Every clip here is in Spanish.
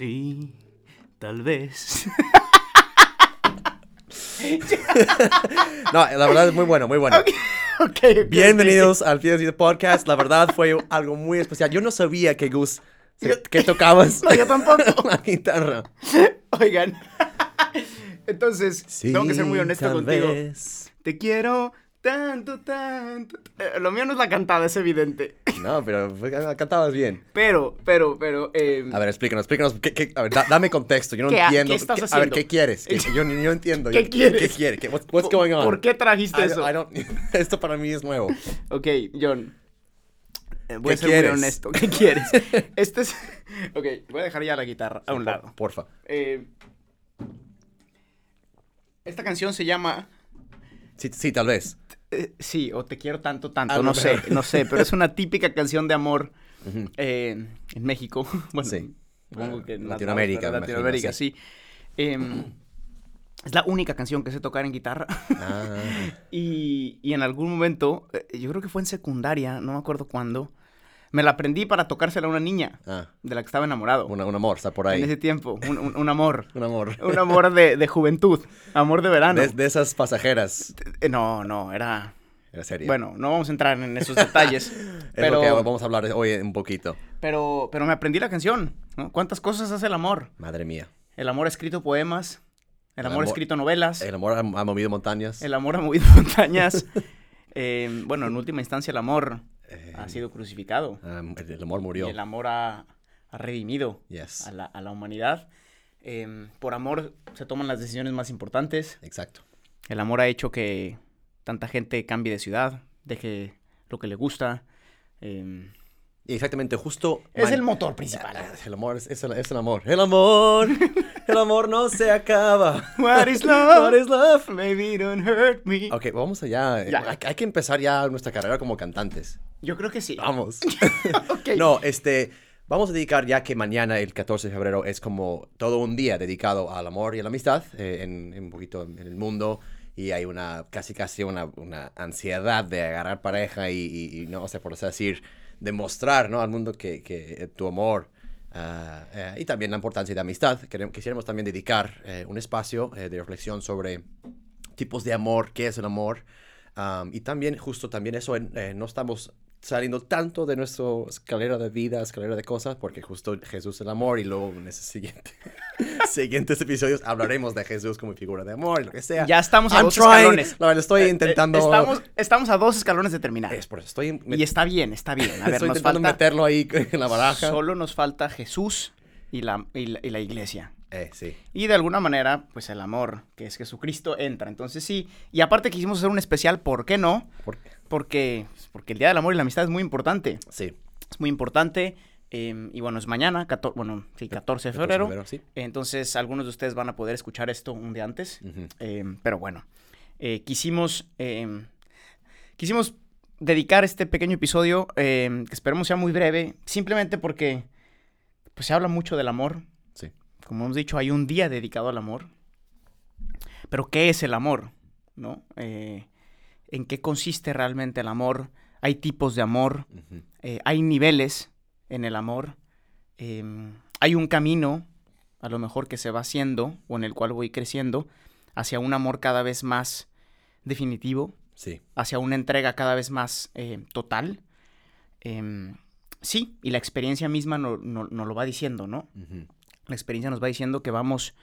Sí, tal vez. No, la verdad es muy bueno, muy bueno. Bienvenidos al Fiesta Podcast. La verdad fue algo muy especial. Yo no sabía que Gus, que tocabas No, yo tampoco. la guitarra. Oigan. Entonces, tengo que ser muy honesto contigo. vez. Te quiero tanto, tanto. Eh, lo mío no es la cantada, es evidente. No, pero fue- cantabas bien. Pero, pero, pero. eh, A ver, explícanos, explícanos. ¿qué- qué- a ver, da- dame contexto. Yo no ¿Qué ha- entiendo. qué estás a ver, haciendo? ¿qué quieres? ¿Qué- yo no entiendo. ¿Qué quieres? ¿Qué quieres? ¿Qué- what's, what's ¿por- going on? ¿Por qué trajiste I- eso? I don't- esto para mí es nuevo. Ok, John. Eh, voy ¿Qué a ser quieres? muy honesto. ¿Qué quieres? este es. Ok, voy a dejar ya la guitarra a un Por- lado. Porfa. Eh, esta canción se llama. Sí, sí, tal vez. Eh, sí, o Te quiero tanto, tanto. Ah, no sé, no sé, pero es una típica canción de amor eh, en México. Bueno, Sí. supongo que en Latinoamérica, Latinoamérica, imagino, sí. Em, es la única canción que sé tocar en guitarra. Ah, Y, y en algún momento, eh, yo creo que fue en secundaria, no me acuerdo cuándo, me la aprendí para tocársela a una niña ah, de la que estaba enamorado. una- un amor, está por En ahí. ese tiempo, un, un- un amor. Un amor. Un amor de, de juventud, amor de verano. De, de esas pasajeras. Eh, No, no, era... Era serio. Bueno, no vamos a entrar en esos detalles, es lo pero, que vamos a hablar hoy un poquito. pero, pero me aprendí la canción. ¿no? ¿Cuántas cosas hace el amor? Madre mía. El amor ha escrito poemas, el, El amor ha escrito novelas, El amor ha, ha movido montañas. el amor ha movido montañas. Eh, bueno, en última instancia el amor Eh, ha sido crucificado. ah, el, amor Y murió. el amor ha, ha redimido Yes. a la, a la humanidad. Em, por amor se toman las decisiones más importantes. Exacto. El amor ha hecho que tanta gente cambie de ciudad, deje lo que le gusta. em, exactamente, justo. es el motor principal. El amor es, es el, es el amor. El amor. el amor no se acaba. What is love? What is love? Maybe don't hurt me. Ok, vamos allá. Ya. Hay, hay que empezar ya nuestra carrera como cantantes. Yo creo que sí. Vamos. Ok. No, este, vamos a dedicar ya que mañana, el 14 de febrero, es como todo un día dedicado al amor y a la amistad eh, en, en un poquito en el mundo. Y hay una, casi casi una, una ansiedad de agarrar pareja y, y- y, no sé, por así decir, demostrar, ¿no? Al mundo que, que eh, tu amor ah, eh, y también la importancia de amistad. Quisiéramos también dedicar eh, un espacio eh, de reflexión sobre tipos de amor, qué es el amor. Am, y también, justo también eso, eh, no estamos saliendo tanto de nuestra escalera de vida, escalera de cosas, porque justo Jesús es el amor y luego en ese siguiente, siguientes episodios hablaremos de Jesús como figura de amor y lo que sea. Ya estamos a I'm dos trying. escalones. La verdad, estoy Eh, eh, intentando... estamos, estamos a dos escalones de terminar. Es por eso, estoy, Y está bien, está bien. A ver, estoy nos intentando falta... meterlo ahí en la baraja. Solo nos falta Jesús y la, y la, y la iglesia. Eh, sí. Y de alguna manera, pues el amor, que es Jesucristo, entra. Entonces sí. Y aparte quisimos hacer un especial, ¿por qué no? Por- Porque, porque el Día del Amor y la Amistad es muy importante. sí. Es muy importante. eh, y bueno, es mañana, 14, bueno, sí, 14 de 14 febrero. sí. Entonces algunos de ustedes van a poder escuchar esto un día antes. Eh, pero bueno, eh, quisimos, eh, quisimos dedicar este pequeño episodio, que esperemos sea muy breve, simplemente porque pues, se habla mucho del amor. Como hemos dicho, hay un día dedicado al amor. Pero ¿qué es el amor? ¿No? Eh, ¿En qué consiste realmente el amor? Hay tipos de amor, eh, hay niveles en el amor, em, hay un camino, a lo mejor que se va haciendo o en el cual voy creciendo, hacia un amor cada vez más definitivo, Sí. hacia una entrega cada vez más eh, total. Em, sí, y la experiencia misma no- no- nos lo va diciendo, ¿no? Ujú. La experiencia nos va diciendo que vamos,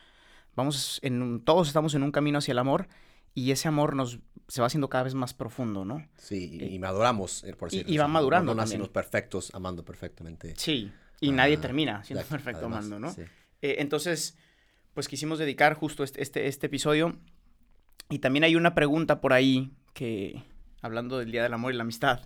vamos en un- todos estamos en un camino hacia el amor y ese amor nos se va haciendo cada vez más profundo, ¿no? Sí, y, y maduramos, eh, por y- decirlo y va así. madurando No, nacimos perfectos, amando perfectamente. Sí, y nadie Ah, termina siendo perfecto además, amando, ¿no? sí. Eh, entonces, pues quisimos dedicar justo este, este, este episodio. Y también hay una pregunta por ahí que, hablando del Día del Amor y la Amistad,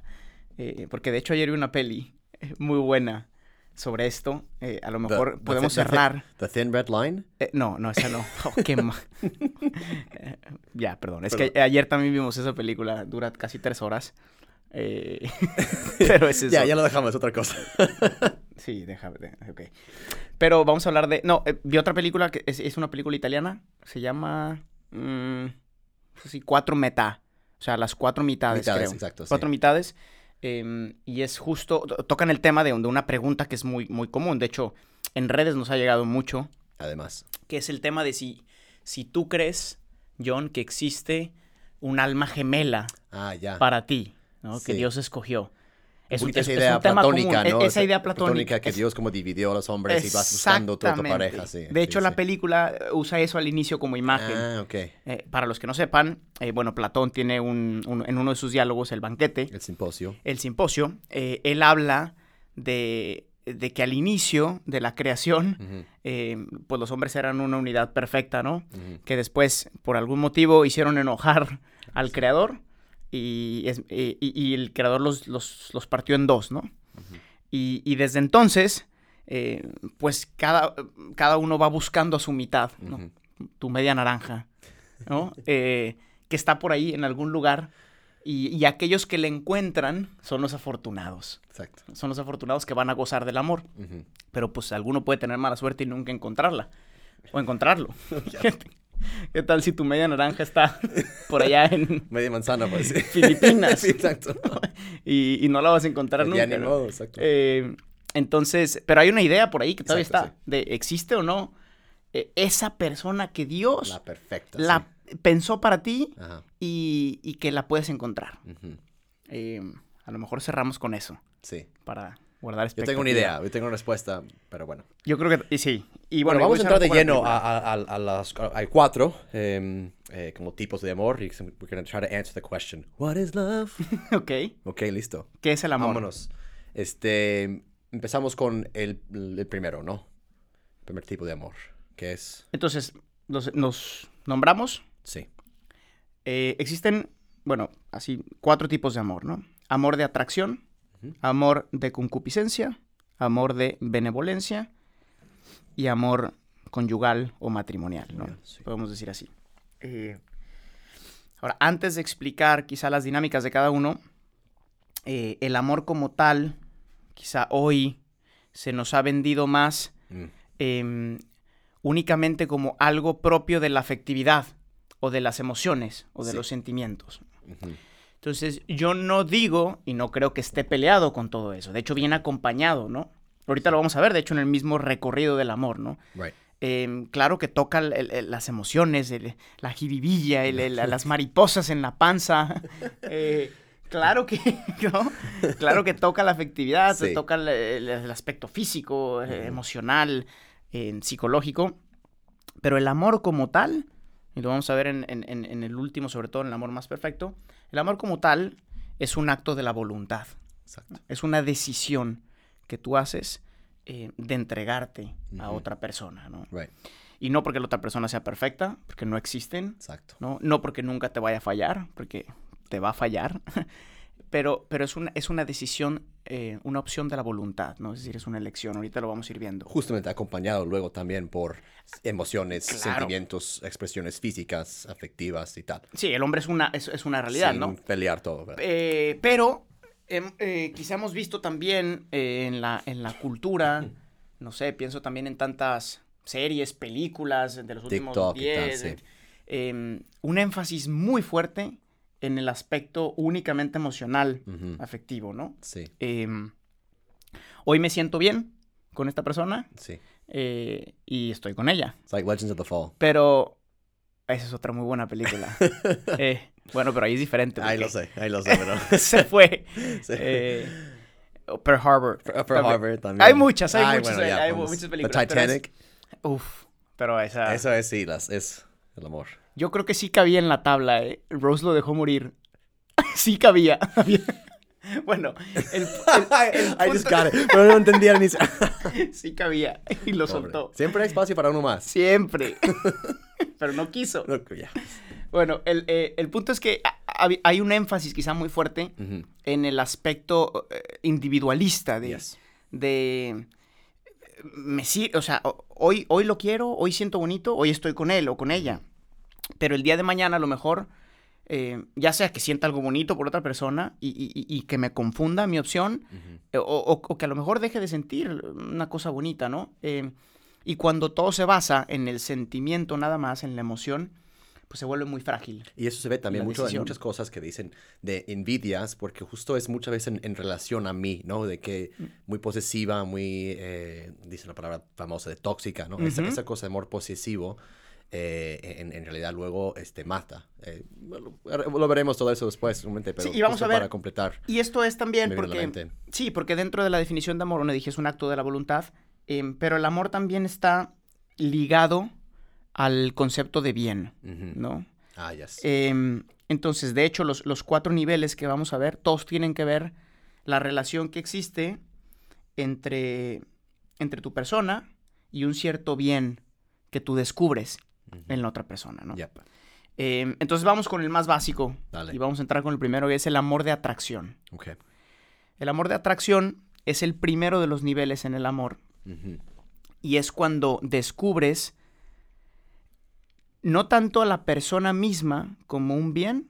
eh, porque de hecho ayer vi una peli eh, muy buena sobre esto. eh, a lo mejor the podemos the cerrar. The Thin Red Line. Eh, no, no, esa no. Oh, qué ma- Eh, ya, perdón. Es que ayer también vimos esa película, dura casi tres horas. Eh, pero es eso. Ya, ya lo dejamos, es otra cosa. Sí, déjame, ok. Pero vamos a hablar de... No, vi otra película que es, es una película italiana. Se llama... mm, no sé si cuatro meta. O sea, las cuatro mitades, Mitades, creo. exacto, sí. Cuatro mitades. Em, y es justo... to- Tocan el tema de, de una pregunta que es muy, muy común. De hecho, en redes nos ha llegado mucho, Además. que es el tema de si, si tú crees, John, que existe un alma gemela Ah, ya. para ti, ¿no? Que. Dios escogió. Es Esa es- es idea un tema platónica, e- ¿no? Esa idea platónica. que es- Dios como dividió a los hombres y vas buscando tu Exactamente. pareja, sí. De sí, hecho, la sí. película eh, usa eso al inicio como imagen. Ah, ok. Eh, para los que no sepan, eh, bueno, Platón tiene un, un- en uno de sus diálogos, el banquete, El simposio. el simposio, eh, él habla de, de que al inicio de la creación, pues los hombres eran una unidad perfecta, ¿no? Que después, por algún motivo, hicieron enojar al creador y, es- y- y- y el creador los, los- los partió en dos, ¿no? Y, y desde entonces, eh, pues cada, cada uno va buscando a su mitad, ¿no? Tu media naranja, ¿no? Eh, que está por ahí en algún lugar y, y aquellos que le encuentran son los afortunados. Exacto. Son los afortunados que van a gozar del amor. Pero pues alguno puede tener mala suerte y nunca encontrarla. O encontrarlo. ¿Qué, tal si tu media naranja está por allá en Media manzana, pues. sí. Filipinas sí, exacto. y, y no la vas a encontrar Ya nunca? ni ¿no? modo, exacto. Eh, entonces, pero hay una idea por ahí que todavía Exacto, está. De ¿existe o no eh, esa persona que Dios La perfecta. la pensó para ti. Ajá. y, y que la puedes encontrar. Eh, a lo mejor cerramos con eso Sí. para guardar Yo tengo una expectativa. idea, yo tengo una respuesta, pero bueno. Yo creo que y sí. Y Bueno, bueno, vamos a entrar de lleno a, a- a- las... Hay cuatro em, eh, como tipos de amor y we're going to try to answer the question. What is love? ok. ok, listo. ¿Qué es el amor? Vámonos. Este, empezamos con el, el primero, ¿no? El primer tipo de amor, que es... Entonces, los- nos nombramos. Sí. Eh, existen, bueno, así, cuatro tipos de amor, ¿no? Amor de atracción. Amor de concupiscencia, amor de benevolencia y amor conyugal o matrimonial, ¿no? Sí. Podemos decir así. Eh, ahora, antes de explicar quizá las dinámicas de cada uno, eh, el amor como tal, quizá hoy se nos ha vendido más Mm, em, únicamente como algo propio de la afectividad o de las emociones o de Sí. los sentimientos. ujú, Entonces, yo no digo y no creo que esté peleado con todo eso. De hecho, viene acompañado, ¿no? Ahorita lo vamos a ver, de hecho, en el mismo recorrido del amor, ¿no? Right. Em, claro que toca el- el- las emociones, el- la jiribilla, las mariposas en la panza. eh, claro que, ¿no? Claro que toca la afectividad, Sí. toca el, aspecto físico, eh, emocional, eh, psicológico. Pero el amor como tal, y lo vamos a ver en, en- en- en el último, sobre todo en el amor más perfecto, el amor como tal es un acto de la voluntad. Exacto. Es una decisión que tú haces eh, de entregarte a otra persona, ¿no? Right. Y no porque la otra persona sea perfecta, porque no existen, Exacto. ¿no? No porque nunca te vaya a fallar, porque te va a fallar, pero, pero es, una, es una decisión, eh, una opción de la voluntad, ¿no? Es decir, es una elección, ahorita lo vamos a ir viendo. Justamente acompañado luego también por emociones, Claro. sentimientos, expresiones físicas, afectivas y tal. Sí, el hombre es una, es, es una realidad, Sin ¿no? pelear todo, ¿verdad? Eh, pero em, eh, quizá hemos visto también en, la, en la cultura, no sé, pienso también en tantas series, películas de los últimos TikTok y tal, 10, sí. em, un énfasis muy fuerte en el aspecto únicamente emocional, afectivo, ¿no? Sí, Em, hoy me siento bien con esta persona sí. eh, y estoy con ella, It's like Legends of the Fall. pero esa es otra muy buena película. Eh, bueno, pero ahí es diferente. Ahí lo sé, ahí lo sé, pero... Se fue. Sí. Eh, Pearl Harbor. Pearl También. Harbor también. Hay muchas, hay Ay, muchas, bueno, ya, hay vamos. muchas The películas, pero es- Titanic, Uf, pero esa... eso es, sí, las, es el amor. Yo creo que sí cabía en la tabla, ¿eh? Rose lo dejó morir. sí cabía. Bueno, el, el- el I just got it, pero no entendía ni... sí cabía y lo Pobre. soltó. Siempre hay espacio para uno más. Siempre. pero no quiso. No. Bueno, el, eh, el punto es que ha- ha- hay un énfasis quizá muy fuerte en el aspecto eh, individualista de, yes. de me sir- o sea, hoy, hoy lo quiero, hoy siento bonito, hoy estoy con él o con ella. Pero el día de mañana a lo mejor, eh, ya sea que sienta algo bonito por otra persona y, y- que me confunda mi opción, eh, o, o- o que a lo mejor deje de sentir una cosa bonita, ¿no? Eh, y cuando todo se basa en el sentimiento nada más, en la emoción, pues se vuelve muy frágil. Y eso se ve también mucho en muchas cosas que dicen de envidias, porque justo es muchas veces en, en relación a mí, ¿no? De que Mm. muy posesiva, muy, eh, dicen la palabra famosa de tóxica, ¿no? esa cosa de amor posesivo, eh, en, en realidad luego este, mata. Eh, lo veremos todo eso después, seguramente, pero Sí, y vamos a ver- para completar. Y esto es también porque... Sí, porque dentro de la definición de amor, uno dije es un acto de la voluntad, em, pero el amor también está ligado al concepto de bien. ¿no? Ah, yes. Em, entonces, de hecho, los, los cuatro niveles que vamos a ver, todos tienen que ver la relación que existe entre, entre tu persona y un cierto bien que tú descubres En la otra persona, ¿no? Yep. Em, entonces vamos con el más básico Dale. y vamos a entrar con el primero, que es el amor de atracción. Ok. El amor de atracción es el primero de los niveles en el amor y es cuando descubres no tanto a la persona misma como un bien,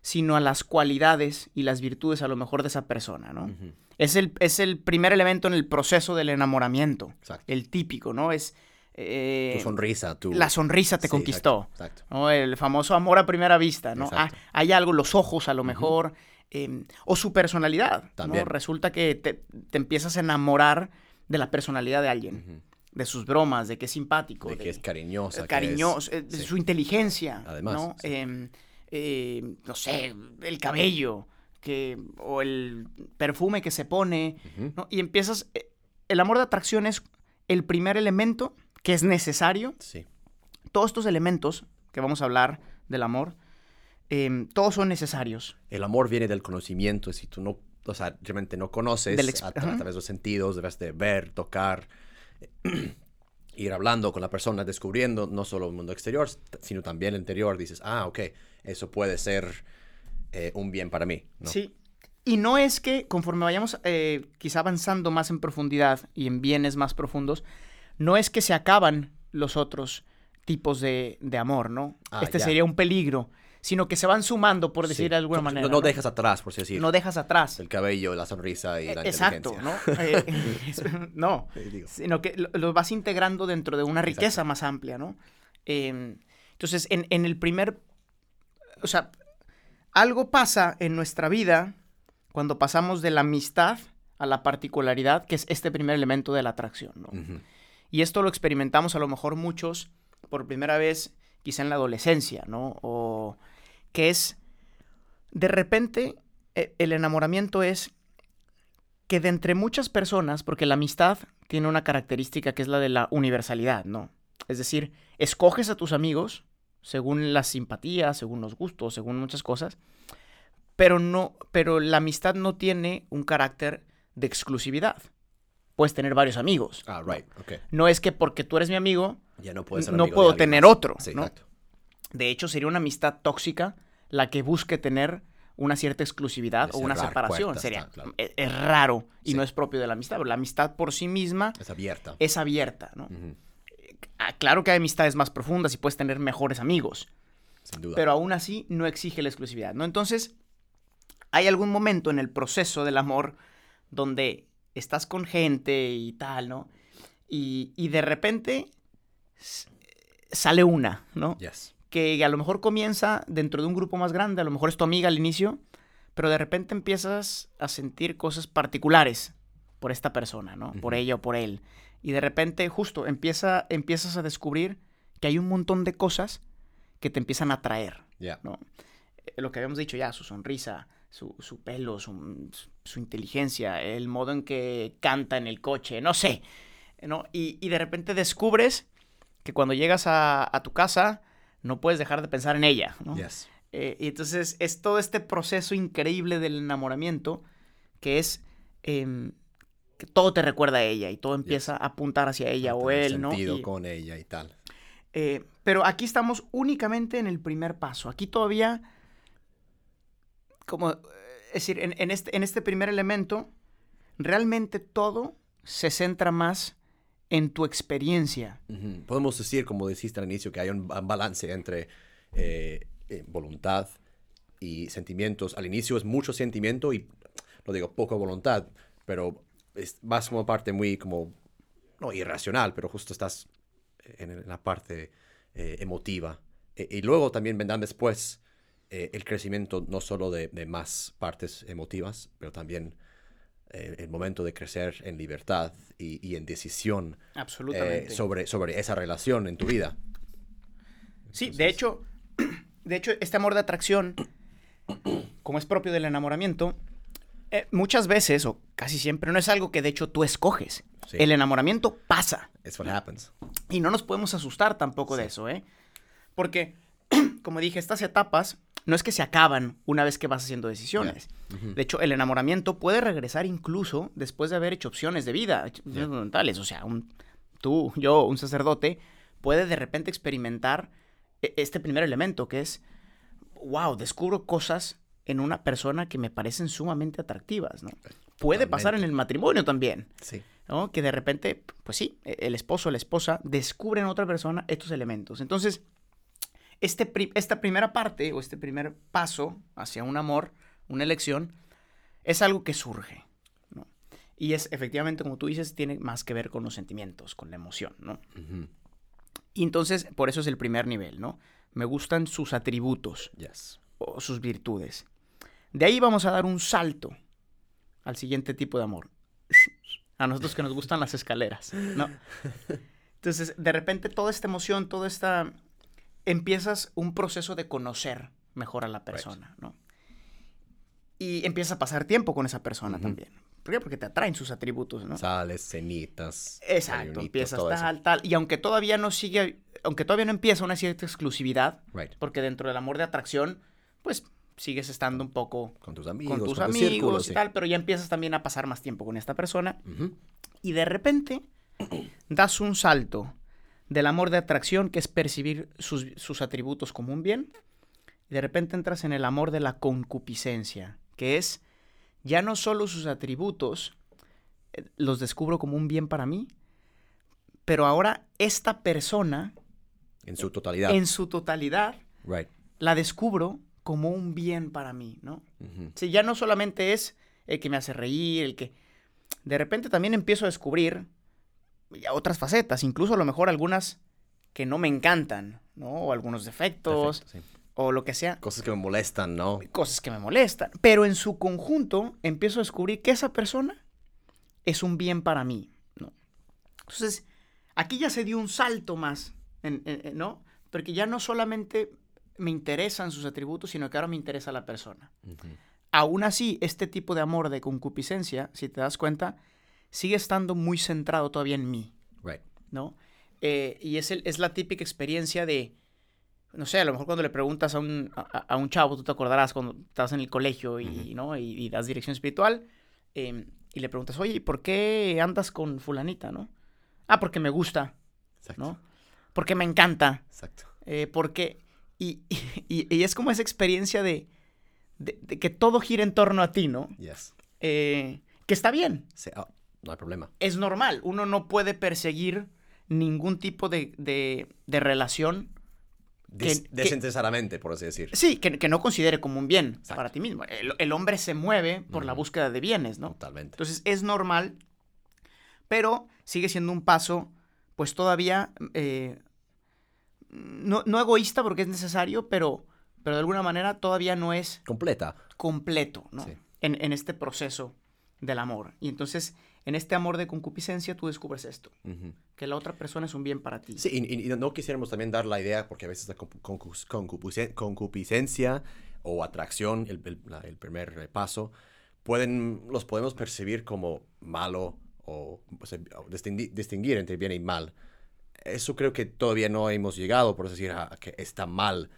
sino a las cualidades y las virtudes a lo mejor de esa persona, ¿no? Es, el, es el primer elemento en el proceso del enamoramiento, Exacto. el típico, ¿no? Es... eh, tu sonrisa, tu... la sonrisa te Sí, conquistó. Exacto. ¿no? El famoso amor a primera vista, ¿no? Ah, hay algo, los ojos a lo mejor, eh, o su personalidad, ¿no? También. Resulta que te, te empiezas a enamorar de la personalidad de alguien, de sus bromas, de que es simpático, De que es cariñosa. que cariñoso, es- eh, de sí. su inteligencia, Además, ¿no? sí. Em, eh, no sé, el cabello, que, o el perfume que se pone. Y empiezas, eh, el amor de atracción es el primer elemento que es necesario Sí. todos estos elementos que vamos a hablar del amor, em, todos son necesarios. El amor viene del conocimiento. Si tú no, o sea, realmente no conoces a, a través de los sentidos, debes de ver, tocar, ir hablando con la persona, descubriendo no solo el mundo exterior, sino también el interior. Dices, ah, ok, eso puede ser eh, un bien para mí. ¿no? Sí. Y no es que conforme vayamos eh, quizá avanzando más en profundidad y en bienes más profundos, no es que se acaban los otros tipos de, de amor, ¿no? Ah, este ya. sería un peligro, sino que se van sumando, por decir Sí. de alguna manera. No, no dejas atrás, por así decir. No dejas atrás. el cabello, la sonrisa y la Eh, Exacto, inteligencia. ¿no? Eh, no, sino que lo, lo vas integrando dentro de una Exacto. riqueza más amplia, ¿no? Eh, entonces, en, en el primer, o sea, algo pasa en nuestra vida cuando pasamos de la amistad a la particularidad, que es este primer elemento de la atracción, ¿no? Y esto lo experimentamos a lo mejor muchos por primera vez, quizá en la adolescencia, ¿no? O que es, de repente, e- el enamoramiento es que de entre muchas personas, porque la amistad tiene una característica que es la de la universalidad, ¿no? Es decir, escoges a tus amigos según las simpatías, según los gustos, según muchas cosas, pero no, pero la amistad no tiene un carácter de exclusividad. Puedes tener varios amigos. Ah, right, ok. No es que porque tú eres mi amigo, Ya no puedes ser no amigo puedo tener más. otro, Sí, ¿no? exacto. de hecho sería una amistad tóxica la que busque tener una cierta exclusividad o una separación. puertas, Sería, está claro. es, es raro y Sí. no es propio de la amistad. pero La amistad por sí misma Es abierta. es abierta, ¿no? Ah, Claro que hay amistades más profundas y puedes tener mejores amigos, Sin duda. pero aún así no exige la exclusividad, ¿no? Entonces, hay algún momento en el proceso del amor donde estás con gente y tal, ¿no? Y, y de repente sale una, ¿no? Yes. que a lo mejor comienza dentro de un grupo más grande, a lo mejor es tu amiga al inicio, pero de repente empiezas a sentir cosas particulares por esta persona, ¿no? Por ella o por él. Y de repente justo empieza, empiezas a descubrir que hay un montón de cosas que te empiezan a atraer, Ya. ¿no? Eh, Lo que habíamos dicho ya, su sonrisa, su, su pelo, su, su inteligencia, el modo en que canta en el coche, no sé, ¿no? Y, y de repente descubres que cuando llegas a, a tu casa no puedes dejar de pensar en ella, ¿no? Yes. Eh, y entonces es todo este proceso increíble del enamoramiento que es em, que todo te recuerda a ella y todo empieza a apuntar hacia ella o Tener él, ¿no? sentido con ella y tal. eh, pero aquí estamos únicamente en el primer paso. Aquí todavía, como, eh, es decir, en, en este, en este primer elemento, realmente todo se centra más en tu experiencia. Ujú. Podemos decir, como dijiste al inicio, que hay un ba- balance entre eh, eh, voluntad y sentimientos. Al inicio es mucho sentimiento y, no digo poca voluntad, pero es más como parte muy como, no irracional, pero justo estás en, en la parte eh, emotiva. E- y luego también vendrán después eh, el crecimiento no solo de, de más partes emotivas, pero también eh, el momento de crecer en libertad y, y en decisión eh, sobre, sobre esa relación en tu vida. Sí, de hecho, de hecho, este amor de atracción, como es propio del enamoramiento, muchas veces, o casi siempre, no es algo que de hecho tú escoges. Sí. El enamoramiento pasa. It's what happens. Y no nos podemos asustar tampoco de eso, ¿eh? Porque, como dije, estas etapas no es que se acaban una vez que vas haciendo decisiones. De hecho, el enamoramiento puede regresar incluso después de haber hecho opciones de vida, opciones Yeah. fundamentales. O sea, un- tú, yo, un sacerdote, puede de repente experimentar e- este primer elemento que es, wow, descubro cosas en una persona que me parecen sumamente atractivas, ¿no? Puede pasar en el matrimonio también. Sí. ¿no? Que de repente, pues sí, e- el esposo o la esposa descubren en otra persona estos elementos. Entonces, este pri- esta primera parte o este primer paso hacia un amor, una elección, es algo que surge. ¿no? Y es efectivamente, como tú dices, tiene más que ver con los sentimientos, con la emoción. ¿no? Y entonces, por eso es el primer nivel. ¿no? Me gustan sus atributos Yes. o sus virtudes. De ahí vamos a dar un salto al siguiente tipo de amor. A nosotros que nos gustan las escaleras, ¿no? Entonces, de repente, toda esta emoción, toda esta... Empiezas un proceso de conocer mejor a la persona, ¿no? Y empiezas a pasar tiempo con esa persona también. ¿Por qué? Porque te atraen sus atributos, ¿no? Sales, cenitas. Exacto, empiezas eso. tal, tal. Y aunque todavía no sigue, aunque todavía no empieza una cierta exclusividad, Right. porque dentro del amor de atracción, pues sigues estando un poco Con tus amigos, con tus tu amigos círculo, y sí. tal, pero ya empiezas también a pasar más tiempo con esta persona y de repente das un salto del amor de atracción, que es percibir sus, sus atributos como un bien, y de repente entras en el amor de la concupiscencia, que es ya no solo sus atributos eh, los descubro como un bien para mí, pero ahora esta persona En su totalidad. en su totalidad Right. la descubro como un bien para mí, ¿no? Sí, ya no solamente es el que me hace reír, el que... De repente también empiezo a descubrir otras facetas, incluso a lo mejor algunas que no me encantan, ¿no? O algunos defectos, Perfecto, sí. o lo que sea, Cosas que me molestan, ¿no? cosas que me molestan. Pero en su conjunto empiezo a descubrir que esa persona es un bien para mí, ¿no? Entonces, aquí ya se dio un salto más, en- en- en- ¿no? Porque ya no solamente me interesan sus atributos, sino que ahora me interesa la persona. Ujú. Aún así, este tipo de amor de concupiscencia, si te das cuenta, sigue estando muy centrado todavía en mí, Right. ¿no? Eh, y es, el- es la típica experiencia de, no sé, a lo mejor cuando le preguntas a un, a, a un chavo, tú te acordarás cuando estás en el colegio y. ¿no? y, y das dirección espiritual, eh, y le preguntas, oye, ¿y por qué andas con fulanita, no? Ah, porque me gusta, Exacto. ¿no? Porque me encanta, Exacto. eh, porque... Y, y- y es como esa experiencia de, de- de que todo gira en torno a ti, ¿no? Yes. Eh, que está bien, Sí, ah, no hay problema. es normal. Uno no puede perseguir ningún tipo de, de- de relación, Des- que- desinteresadamente, por así decir. sí, que, que no considere como un bien Exacto. para ti mismo. El, el hombre se mueve por la búsqueda de bienes, ¿no? Totalmente. Entonces es normal, pero sigue siendo un paso, pues todavía, eh, no, no egoísta porque es necesario, pero, pero de alguna manera todavía no es Completa. completo, ¿no? Sí. En, en este proceso del amor. Y entonces, en este amor de concupiscencia, tú descubres esto, que la otra persona es un bien para ti. Sí, y, no quisiéramos también dar la idea, porque a veces la concupiscencia o atracción, el, el- la- el primer eh, paso, pueden, los podemos percibir como malo o, o sea, o distingui- distinguir entre bien y mal. Eso creo que todavía no hemos llegado, por decir, a, a que está mal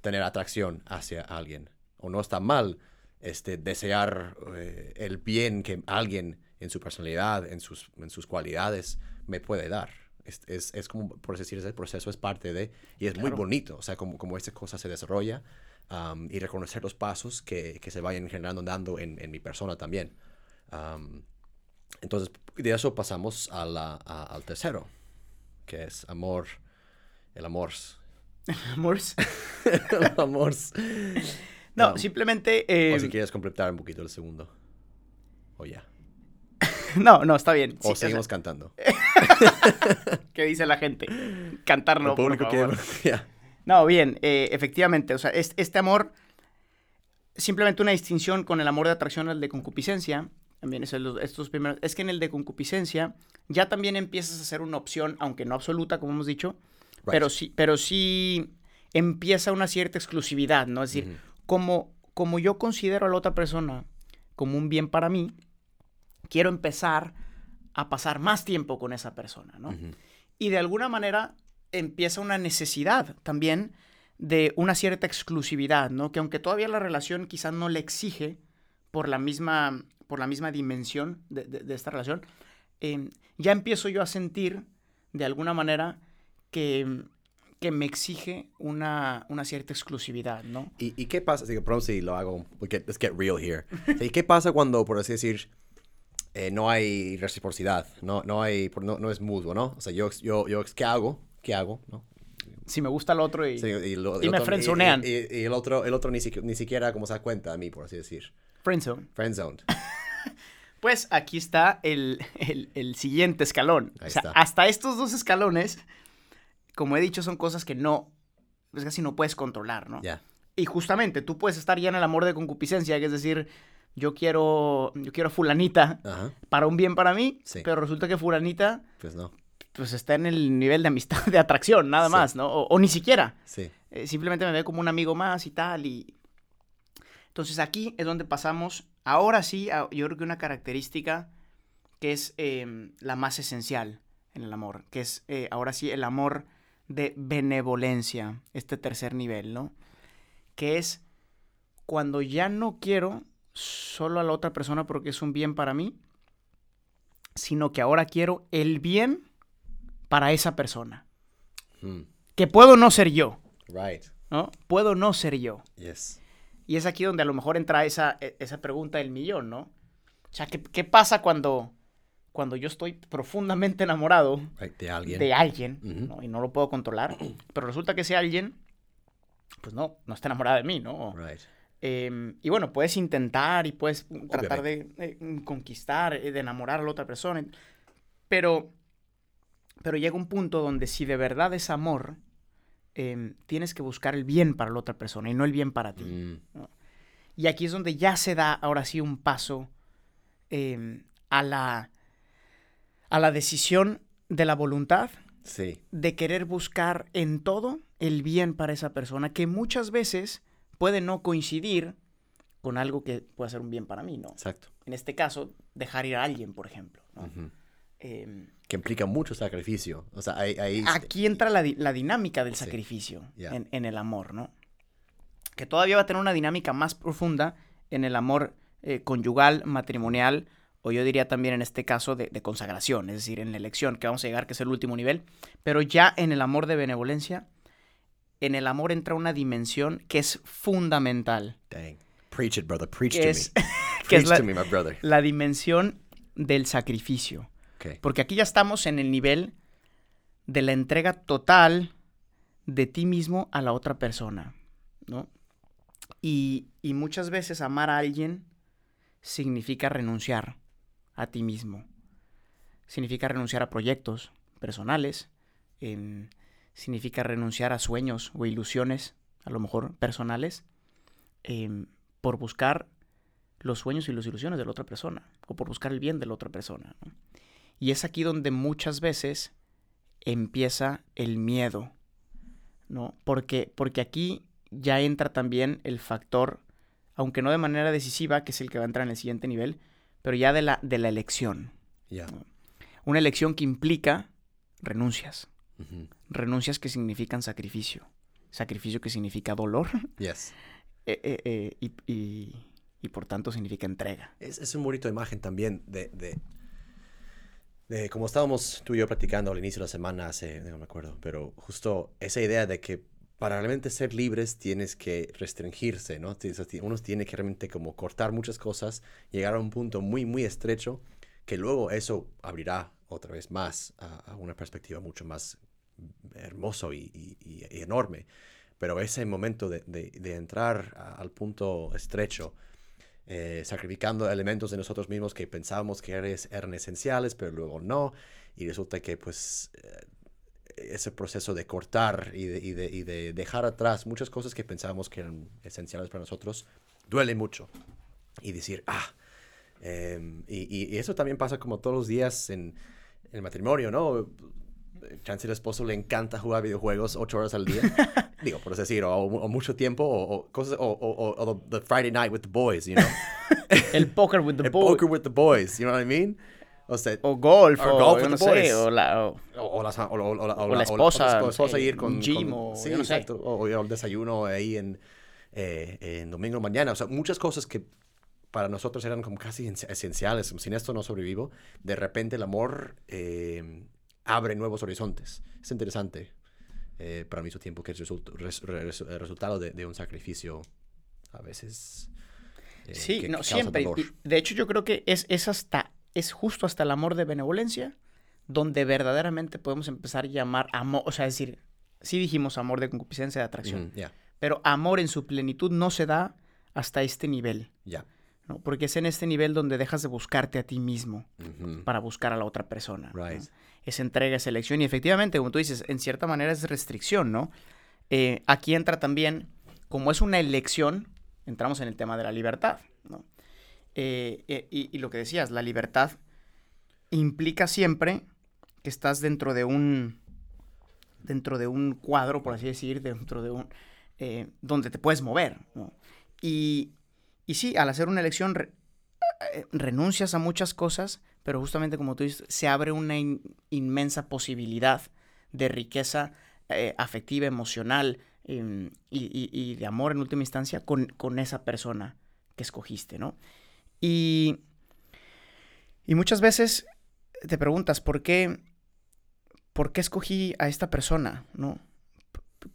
tener atracción hacia alguien. O no está mal este, desear eh, el bien que alguien en su personalidad, en sus, en sus cualidades, me puede dar. Es, es, es como, por decir, el proceso es parte de, y es muy Claro. bonito, o sea, como, como esta cosa se desarrolla am, y reconocer los pasos que, que se vayan generando, dando en, en mi persona también. Am, entonces, de eso pasamos a la, a- al tercero, que es amor, el amor. Amores. el amor. No, Um, simplemente... eh, o si quieres completar un poquito el segundo. O ya. No, no, está bien. O Sí, o sea, seguimos cantando. ¿Qué dice la gente? Cantar no, el público favor. No, bien, eh, efectivamente, o sea, es- este amor, simplemente una distinción con el amor de atracción al de concupiscencia, también es el- estos primeros, es que en el de concupiscencia ya también empiezas a ser una opción, aunque no absoluta, como hemos dicho, Right. pero sí, pero sí empieza una cierta exclusividad, ¿no? Es decir, como, como yo considero a la otra persona como un bien para mí, quiero empezar a pasar más tiempo con esa persona, ¿no? Y de alguna manera empieza una necesidad también de una cierta exclusividad, ¿no? Que aunque todavía la relación quizás no le exige por la misma, por la misma dimensión de, de- de esta relación, eh, ya empiezo yo a sentir de alguna manera que, que me exige una, una cierta exclusividad, ¿no? ¿Y, y qué pasa? Así que pronto si lo hago, get- let's get real here. ¿Y qué pasa cuando, por así decir, eh, no hay reciprocidad? No, no, hay, no, no es mutuo, ¿no? O sea, yo, yo, yo, ¿qué hago? ¿Qué hago? ¿No? Si me gusta el otro y... Sí, y, lo- Y el me friendzonean. Y, y- el otro, el otro ni, ni siquiera como se da cuenta de mí, por así decir. Friendzone. Friendzoned. Pues aquí está el, el- el siguiente escalón. Ahí o sea, está. hasta estos dos escalones, como he dicho, son cosas que no, pues casi no puedes controlar, ¿no? Ya. Y justamente, tú puedes estar ya en el amor de concupiscencia, que es decir, yo quiero, yo quiero fulanita Ajá. para un bien para mí, Sí. pero resulta que fulanita, Pues no. pues está en el nivel de amistad, de atracción, nada Sí. más, ¿no? O, o ni siquiera. Sí. Eh, simplemente me ve como un amigo más y tal. Y... Entonces aquí es donde pasamos, ahora sí, a- yo creo que una característica que es em, la más esencial en el amor, que es eh, ahora sí el amor de benevolencia, este tercer nivel, ¿no? Que es cuando ya no quiero solo a la otra persona porque es un bien para mí, sino que ahora quiero el bien para esa persona. Hmm. Que puedo no ser yo. Right. ¿no? Puedo no ser yo. Yes. Y es aquí donde a lo mejor entra esa, e- esa pregunta del millón, ¿no? O sea, ¿qué, qué pasa cuando, cuando yo estoy profundamente enamorado Right. De alguien. de alguien Ujú. ¿no? y no lo puedo controlar? Pero resulta que ese alguien, pues no, no está enamorado de mí, ¿no? Right. Em, y bueno, puedes intentar y puedes tratar de, eh, conquistar, eh, de enamorar a la otra persona. Pero, pero llega un punto donde si de verdad es amor, em, tienes que buscar el bien para la otra persona y no el bien para ti. Mm. Y aquí es donde ya se da ahora sí un paso em, a, la, a la decisión de la voluntad Sí. de querer buscar en todo el bien para esa persona, que muchas veces puede no coincidir con algo que pueda ser un bien para mí, ¿no? Exacto. En este caso, dejar ir a alguien, por ejemplo. Em, Que implica mucho sacrificio. O sea, ahí... ahí aquí entra la, di- la dinámica del Sí. sacrificio en el amor, ¿no? Que todavía va a tener una dinámica más profunda en el amor eh, conyugal, matrimonial, o yo diría también en este caso de, de consagración, es decir, en la elección, que vamos a llegar, que es el último nivel, pero ya en el amor de benevolencia, en el amor entra una dimensión que es fundamental, Dang. Preach it, brother. Preach que to es, me. que es Preach la, to me, my brother. la dimensión del sacrificio. Okay. Porque aquí ya estamos en el nivel de la entrega total de ti mismo a la otra persona, ¿no? Y, y muchas veces amar a alguien significa renunciar a ti mismo. Significa renunciar a proyectos personales, significa renunciar a sueños o ilusiones, a lo mejor personales, em, por buscar los sueños y las ilusiones de la otra persona, o por buscar el bien de la otra persona. ¿no? Y es aquí donde muchas veces empieza el miedo, ¿no? Porque, porque aquí ya entra también el factor, aunque no de manera decisiva, que es el que va a entrar en el siguiente nivel, pero ya de la, de la elección. Yeah. Una elección que implica renuncias. Renuncias que significan sacrificio, sacrificio que significa dolor Yes. eh, eh, eh, y, y- y por tanto significa entrega. Es, es un bonito imagen también de, de, de como estábamos tú y yo platicando al inicio de la semana, hace, no me acuerdo, pero justo esa idea de que para realmente ser libres tienes que restringirse, ¿no? Uno tiene que realmente como cortar muchas cosas, llegar a un punto muy, muy estrecho, que luego eso abrirá otra vez más a, a una perspectiva mucho más hermoso y, enorme. Pero ese momento de, de- entrar al punto estrecho, eh, sacrificando elementos de nosotros mismos que pensábamos que eran esenciales, pero luego no, y resulta que pues eh, ese proceso de cortar y de, y de- y de dejar atrás muchas cosas que pensábamos que eran esenciales para nosotros, duele mucho. Y decir, ah, em, y, y- eso también pasa como todos los días en el matrimonio, ¿no? Chance el esposo le encanta jugar videojuegos ocho horas al día. Digo, por decir, o, o mucho tiempo, o, o cosas, o, o- the, the Friday night with the boys, you know? El poker with the El ball. poker with the boys, you know what I mean? O sea, O golf, o, golf with no the sé, boys. o la... la esposa, ir con... gym con- o sí, no sé. exacto. O, o el desayuno ahí en, eh, en domingo mañana. O sea, muchas cosas que para nosotros eran como casi en- esenciales. Sin esto no sobrevivo. De repente el amor eh, abre nuevos horizontes. Es interesante eh, para mí su tiempo que es result- res- res- el resultado de, de un sacrificio a veces... eh, Sí, que- no, que siempre. dolor. De hecho, yo creo que es, es hasta, es justo hasta el amor de benevolencia donde verdaderamente podemos empezar a llamar amor, o sea, es decir, sí dijimos amor de concupiscencia de atracción, Ya, pero amor en su plenitud no se da hasta este nivel, ya. ¿no? Porque es en este nivel donde dejas de buscarte a ti mismo para buscar a la otra persona. ¿no? Es entrega, es elección y efectivamente, como tú dices, en cierta manera es restricción, ¿no? Eh, aquí entra también, como es una elección, entramos en el tema de la libertad, ¿no? Eh, eh, y, lo que decías, la libertad implica siempre que estás dentro de un, dentro de un cuadro, por así decir, dentro de un, donde te puedes mover, ¿no? Y, y sí, al hacer una elección renuncias a muchas cosas, pero justamente como tú dices, se abre una in- inmensa posibilidad de riqueza eh, afectiva, emocional em, y, de amor en última instancia con, esa persona que escogiste, ¿no? Y, y muchas veces te preguntas, ¿por qué, ¿por qué escogí a esta persona, no?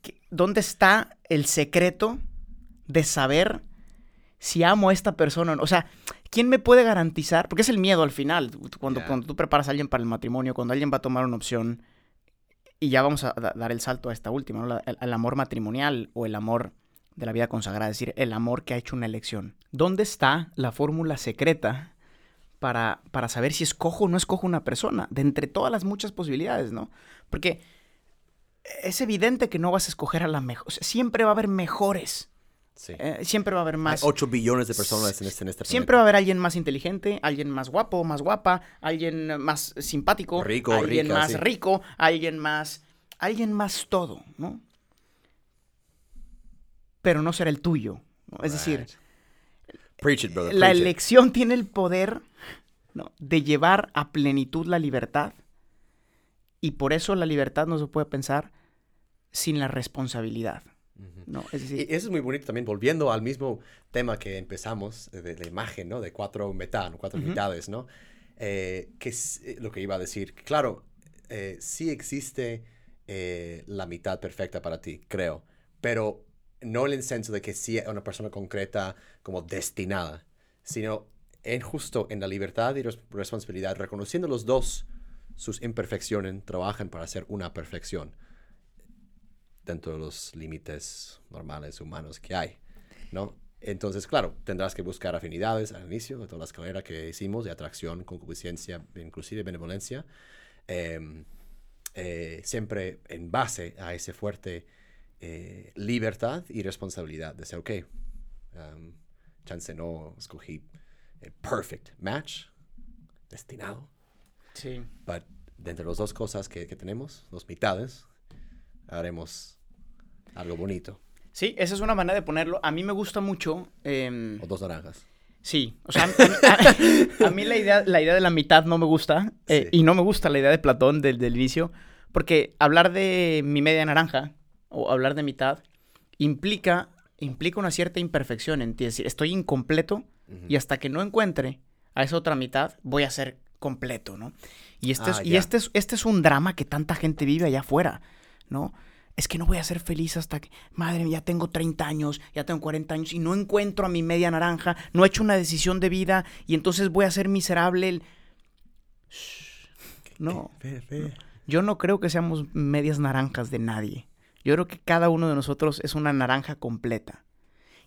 ¿Qué- ¿Dónde está el secreto de saber si amo a esta persona o sea, ¿quién me puede garantizar? Porque es el miedo al final, cuando, cuando tú preparas a alguien para el matrimonio, cuando alguien va a tomar una opción, y ya vamos a da- dar el salto a esta última, ¿no? El amor matrimonial o el amor de la vida consagrada, es decir, el amor que ha hecho una elección. ¿Dónde está la fórmula secreta para, para saber si escojo o no escojo una persona? De entre todas las muchas posibilidades, ¿no? Porque es evidente que no vas a escoger a la mejor. o sea, siempre va a haber mejores. Sí. eh, siempre va a haber más. Hay 8 billones de personas en este, en este Siempre planeta. va a haber alguien más inteligente, alguien más guapo, más guapa, alguien más simpático, Rico, alguien rica, más sí. rico, alguien más, alguien más todo, ¿no? Pero no será el tuyo. ¿no? Es decir, Right. Preach it, brother. la preach it. elección tiene el poder ¿no? de llevar a plenitud la libertad y por eso la libertad no se puede pensar sin la responsabilidad. ¿No? Es Y eso es muy bonito también, volviendo al mismo tema que empezamos, de la imagen, ¿no? De cuatro metá, ¿no? cuatro mitades, ¿no? Eh, que es eh, lo que iba a decir. Claro, eh, sí existe eh, la mitad perfecta para ti, creo, pero no en el senso de que sí es una persona concreta como destinada, sino en justo en la libertad y res- responsabilidad, reconociendo los dos sus imperfecciones, trabajan para hacer una perfección dentro de los límites normales humanos que hay, ¿no? Entonces, claro, tendrás que buscar afinidades al inicio de toda la escalera que hicimos de atracción, concupiscencia, inclusive benevolencia, em, eh, siempre en base a ese fuerte eh, libertad y responsabilidad de ser, ok, um, chance no escogí el perfect match, destinado, sí. pero de entre las dos cosas que, que tenemos, dos mitades, haremos algo bonito. Sí, esa es una manera de ponerlo. A mí me gusta mucho. em, O dos naranjas. Sí, o sea, a, a- a- a mí la idea, la idea de la mitad no me gusta eh, Sí. y no me gusta la idea de Platón del, del inicio, porque hablar de mi media naranja o hablar de mitad implica, implica una cierta imperfección en ti, es decir, estoy incompleto y hasta que no encuentre a esa otra mitad voy a ser completo, ¿no? Y este, Ah, es, y este, es, este es un drama que tanta gente vive allá afuera, ¿no? Es que no voy a ser feliz hasta que, madre ya tengo 30 años, ya tengo 40 años y no encuentro a mi media naranja, no he hecho una decisión de vida y entonces voy a ser miserable. el-. No, yo no creo que seamos medias naranjas de nadie. Yo creo que cada uno de nosotros es una naranja completa.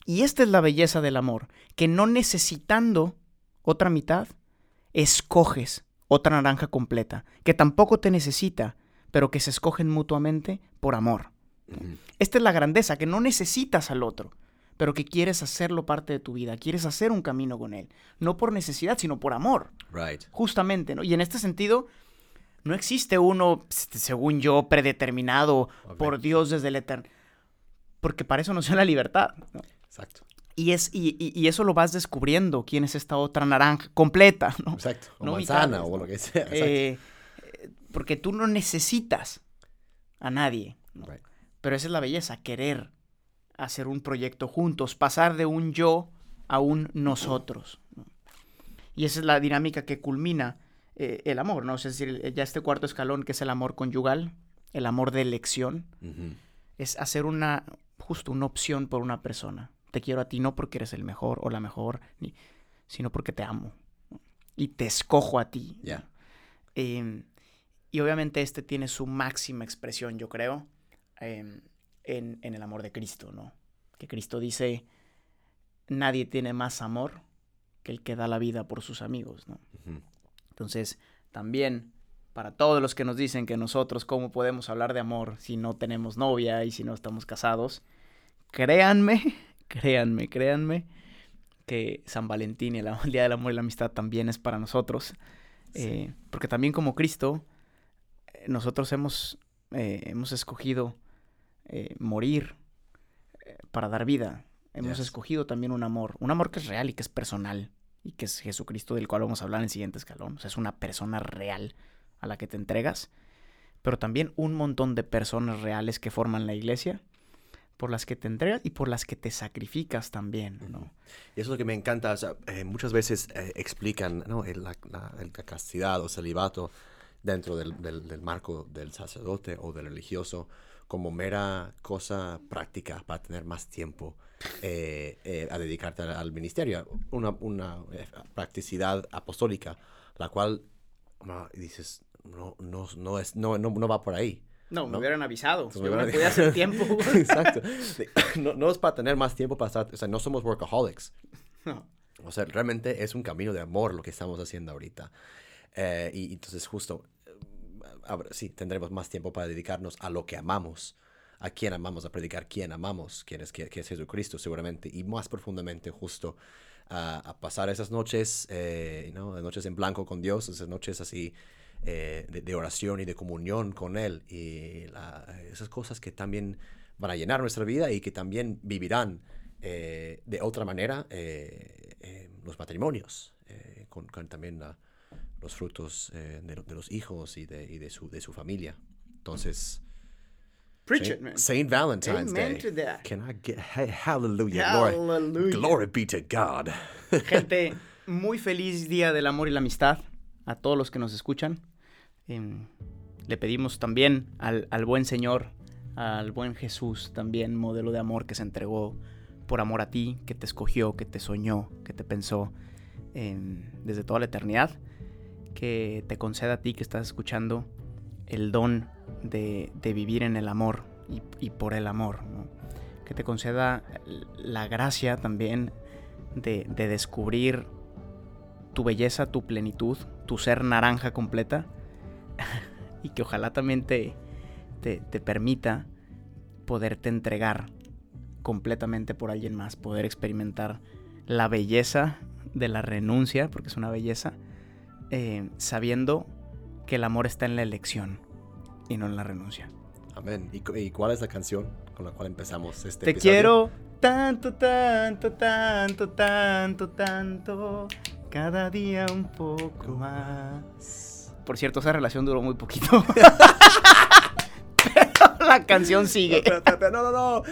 Y esta es la belleza del amor, que no necesitando otra mitad, escoges otra naranja completa, que tampoco te necesita, pero que se escogen mutuamente por amor. Esta es la grandeza, que no necesitas al otro, pero que quieres hacerlo parte de tu vida, quieres hacer un camino con él, no por necesidad, sino por amor, Right. justamente, ¿no? Y en este sentido, no existe uno, s- según yo, predeterminado por Dios desde el eterno, porque para eso nos dio la libertad, ¿no? Exacto. Y, es, y, y- y eso lo vas descubriendo, quién es esta otra naranja completa, ¿no? Exacto. O No manzana o lo que sea. Exacto. Eh, porque tú no necesitas a nadie, ¿no? Right. Pero esa es la belleza, querer hacer un proyecto juntos, pasar de un yo a un nosotros. ¿no? Y esa es la dinámica que culmina eh, el amor, ¿no? Es decir, el- ya este cuarto escalón que es el amor conyugal, el amor de elección, es hacer una, justo una opción por una persona. Te quiero a ti no porque eres el mejor o la mejor, ni- sino porque te amo. ¿no? Y te escojo a ti. Ya. Y obviamente este tiene su máxima expresión, yo creo, em, en, en el amor de Cristo, ¿no? Que Cristo dice, nadie tiene más amor que el que da la vida por sus amigos, ¿no? Entonces, también para todos los que nos dicen que nosotros cómo podemos hablar de amor si no tenemos novia y si no estamos casados, créanme, créanme, créanme que San Valentín y el, Día del Amor y la Amistad también es para nosotros. Sí. Eh, porque también como Cristo, nosotros hemos, eh, hemos escogido eh, morir eh, para dar vida. Hemos Yes. escogido también un amor, un amor que es real y que es personal y que es Jesucristo del cual vamos a hablar en el siguiente escalón. O sea, es una persona real a la que te entregas, pero también un montón de personas reales que forman la iglesia por las que te entregas y por las que te sacrificas también, ¿no? Y eso es lo que me encanta. o sea, eh, muchas veces eh, explican ¿no? el- la, la- el- la castidad o celibato dentro del, del- del marco del sacerdote o del religioso como mera cosa práctica para tener más tiempo eh, eh, a dedicarte al, al ministerio. Una, una eh, practicidad apostólica, la cual no, dices, no, no, no, es, no, no, no va por ahí. No, me ¿no? hubieran avisado. Yo me hubieran- podía hacer tiempo. Exacto. No, no es para tener más tiempo para estar, o sea, no somos workaholics. No. O sea, realmente es un camino de amor lo que estamos haciendo ahorita. Eh, y entonces justo, sí, tendremos más tiempo para dedicarnos a lo que amamos, a quién amamos, a predicar quién amamos, quién es, quién, quién es Jesucristo seguramente, y más profundamente justo a, pasar esas noches, eh, ¿no? noches en blanco con Dios, esas noches así eh, de, oración y de comunión con Él, y esas cosas que también van a llenar nuestra vida y que también vivirán eh, de otra manera eh, los matrimonios, con, con también la- los frutos eh, de, lo- de los hijos y de, y de, su, de su familia. Entonces, Preach Saint, it, man. Saint Valentine's Amen Day. to that. Can I get hey, hallelujah, glory, Hallelujah. glory be to God. Gente, muy feliz día del amor y la amistad a todos los que nos escuchan. Em, le pedimos también al, al buen Señor, al buen Jesús, también modelo de amor que se entregó por amor a ti, que te escogió, que te soñó, que te pensó em, desde toda la eternidad, que te conceda a ti que estás escuchando el don de, vivir en el amor y, por el amor, que te conceda la gracia también de, de descubrir tu belleza, tu plenitud, tu ser naranja completa y que ojalá también te, te, te permita poderte entregar completamente por alguien más, poder experimentar la belleza de la renuncia, porque es una belleza, eh, sabiendo que el amor está en la elección y no en la renuncia. Amén. ¿Y, cu- y cuál es la canción con la cual empezamos este Te episodio? quiero tanto, tanto, tanto, tanto, tanto, cada día un poco más. Por cierto, esa relación duró muy poquito. Pero la canción sigue. No, no, no.